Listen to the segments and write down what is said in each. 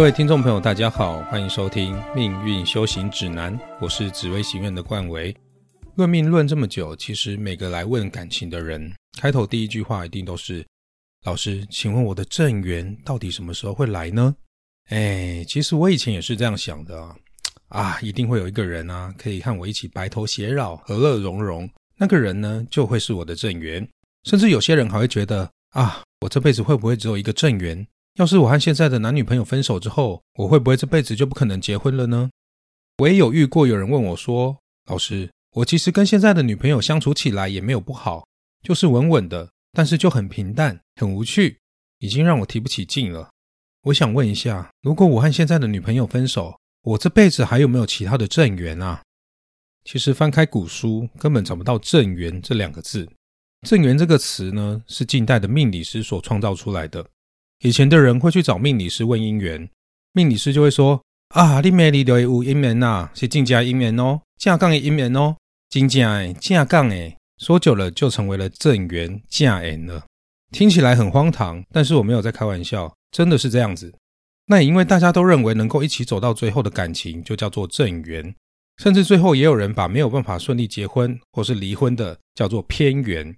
各位听众朋友，大家好，欢迎收听《命运修行指南》，我是紫薇行院的冠维。论命论这么久，其实每个来问感情的人，开头第一句话一定都是：“老师，请问我的正缘到底什么时候会来呢？”哎，其实我以前也是这样想的啊，啊，一定会有一个人啊，可以和我一起白头偕老、和乐融融，那个人呢，就会是我的正缘。甚至有些人还会觉得啊，我这辈子会不会只有一个正缘？要是我和现在的男女朋友分手之后，我会不会这辈子就不可能结婚了呢？我也有遇过有人问我说：“老师，我其实跟现在的女朋友相处起来也没有不好，就是稳稳的，但是就很平淡、很无趣，已经让我提不起劲了。我想问一下，如果我和现在的女朋友分手，我这辈子还有没有其他的正缘啊？”其实翻开古书，根本找不到“正缘”这两个字。“正缘”这个词呢，是近代的命理师所创造出来的。以前的人会去找命理师问姻缘，命理师就会说：“啊，你命里头有姻缘呐，是正家姻缘哦，正杠的姻缘哦，正家诶，正杠诶。”说久了就成为了正缘正缘了。听起来很荒唐，但是我没有在开玩笑，真的是这样子。那也因为大家都认为能够一起走到最后的感情就叫做正缘，甚至最后也有人把没有办法顺利结婚或是离婚的叫做偏缘。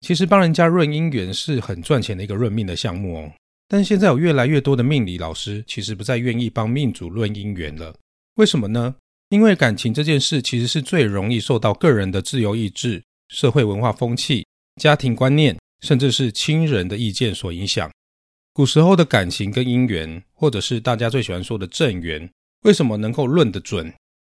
其实帮人家论姻缘是很赚钱的一个论命的项目哦。但现在有越来越多的命理老师其实不再愿意帮命主论姻缘了，为什么呢？因为感情这件事其实是最容易受到个人的自由意志、社会文化风气、家庭观念，甚至是亲人的意见所影响。古时候的感情跟姻缘，或者是大家最喜欢说的正缘，为什么能够论得准？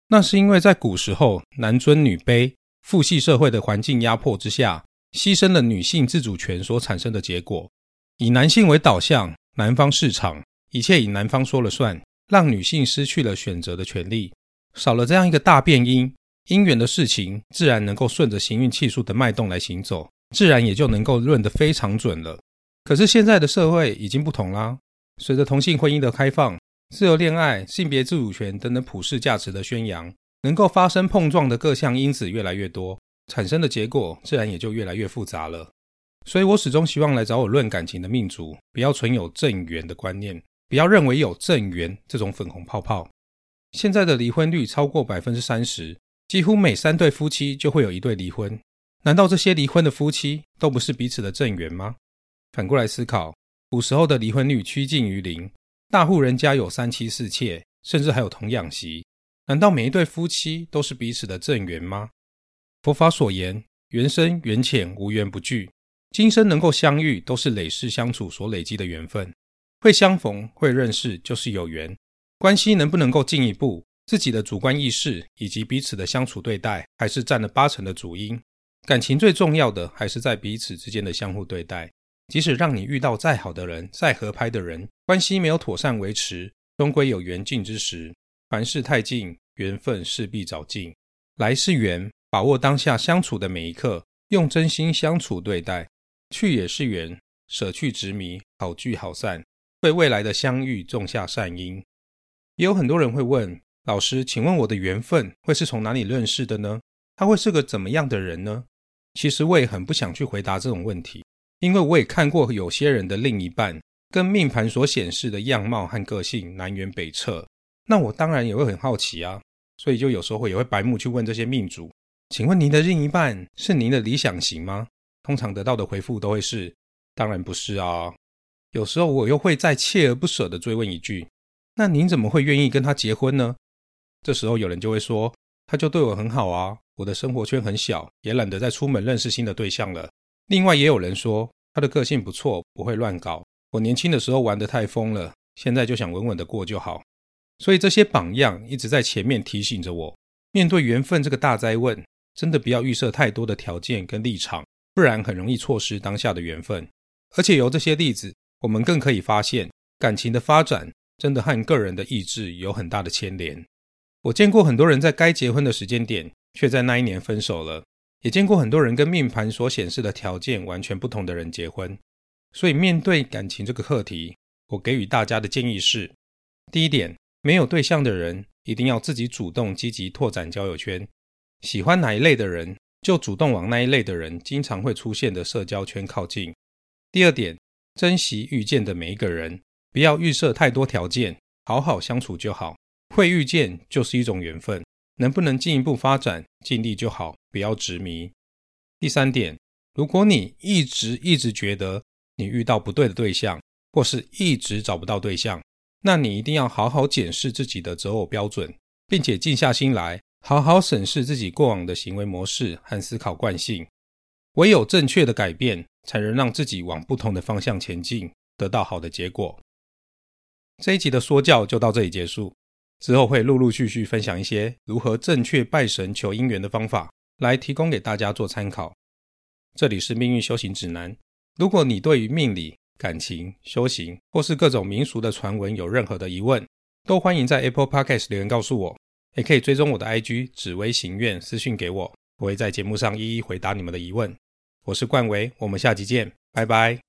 那是因为在古时候男尊女卑、父系社会的环境压迫之下，牺牲了女性自主权所产生的结果。以男性为导向，男方市场，一切以男方说了算，让女性失去了选择的权利，少了这样一个大变因，姻缘的事情自然能够顺着行运气数的脉动来行走，自然也就能够论得非常准了。可是现在的社会已经不同啦，随着同性婚姻的开放、自由恋爱、性别自主权等等普世价值的宣扬，能够发生碰撞的各项因子越来越多，产生的结果自然也就越来越复杂了。所以我始终希望来找我论感情的命主，不要存有正缘的观念，不要认为有正缘这种粉红泡泡。现在的离婚率超过百分之三十，几乎每三对夫妻就会有一对离婚。难道这些离婚的夫妻都不是彼此的正缘吗？反过来思考，古时候的离婚率趋近于零，大户人家有三妻四妾，甚至还有童养媳，难道每一对夫妻都是彼此的正缘吗？佛法所言，缘深缘浅，无缘不聚。今生能够相遇，都是累世相处所累积的缘分。会相逢、会认识，就是有缘。关系能不能够进一步，自己的主观意识以及彼此的相处对待，还是占了八成的主因。感情最重要的，还是在彼此之间的相互对待。即使让你遇到再好的人、再合拍的人，关系没有妥善维持，终归有缘尽之时。凡事太近，缘分势必早尽。来是缘，把握当下相处的每一刻，用真心相处对待。去也是缘，舍去执迷，好聚好散，为未来的相遇种下善因。也有很多人会问老师，请问我的缘分会是从哪里认识的呢？他会是个怎么样的人呢？其实我也很不想去回答这种问题，因为我也看过有些人的另一半跟命盘所显示的样貌和个性南辕北辙。那我当然也会很好奇啊，所以就有时候也会白目去问这些命主，请问您的另一半是您的理想型吗？通常得到的回复都会是：“当然不是啊。”有时候我又会再锲而不舍地追问一句：“那您怎么会愿意跟他结婚呢？”这时候有人就会说：“他就对我很好啊，我的生活圈很小，也懒得再出门认识新的对象了。”另外也有人说：“他的个性不错，不会乱搞。我年轻的时候玩得太疯了，现在就想稳稳的过就好。”所以这些榜样一直在前面提醒着我：面对缘分这个大灾问，真的不要预设太多的条件跟立场。不然很容易错失当下的缘分，而且由这些例子，我们更可以发现，感情的发展真的和个人的意志有很大的牵连。我见过很多人在该结婚的时间点，却在那一年分手了；也见过很多人跟命盘所显示的条件完全不同的人结婚。所以，面对感情这个课题，我给予大家的建议是：第一点，没有对象的人一定要自己主动积极拓展交友圈，喜欢哪一类的人。就主动往那一类的人经常会出现的社交圈靠近。第二点，珍惜遇见的每一个人，不要预设太多条件，好好相处就好。会遇见就是一种缘分，能不能进一步发展，尽力就好，不要执迷。第三点，如果你一直一直觉得你遇到不对的对象，或是一直找不到对象，那你一定要好好检视自己的择偶标准，并且静下心来，好好审视自己过往的行为模式和思考惯性。唯有正确的改变，才能让自己往不同的方向前进，得到好的结果。这一集的说教就到这里结束，之后会陆陆续续分享一些如何正确拜神求姻缘的方法。来提供给大家做参考。这里是命运修行指南。如果你对于命理、感情、修行或是各种民俗的传闻有任何的疑问，都欢迎在 Apple Podcast 留言告诉我，也可以追踪我的 IG 紫微行愿私讯给我，我会在节目上一一回答你们的疑问。我是冠维，我们下集见，拜拜。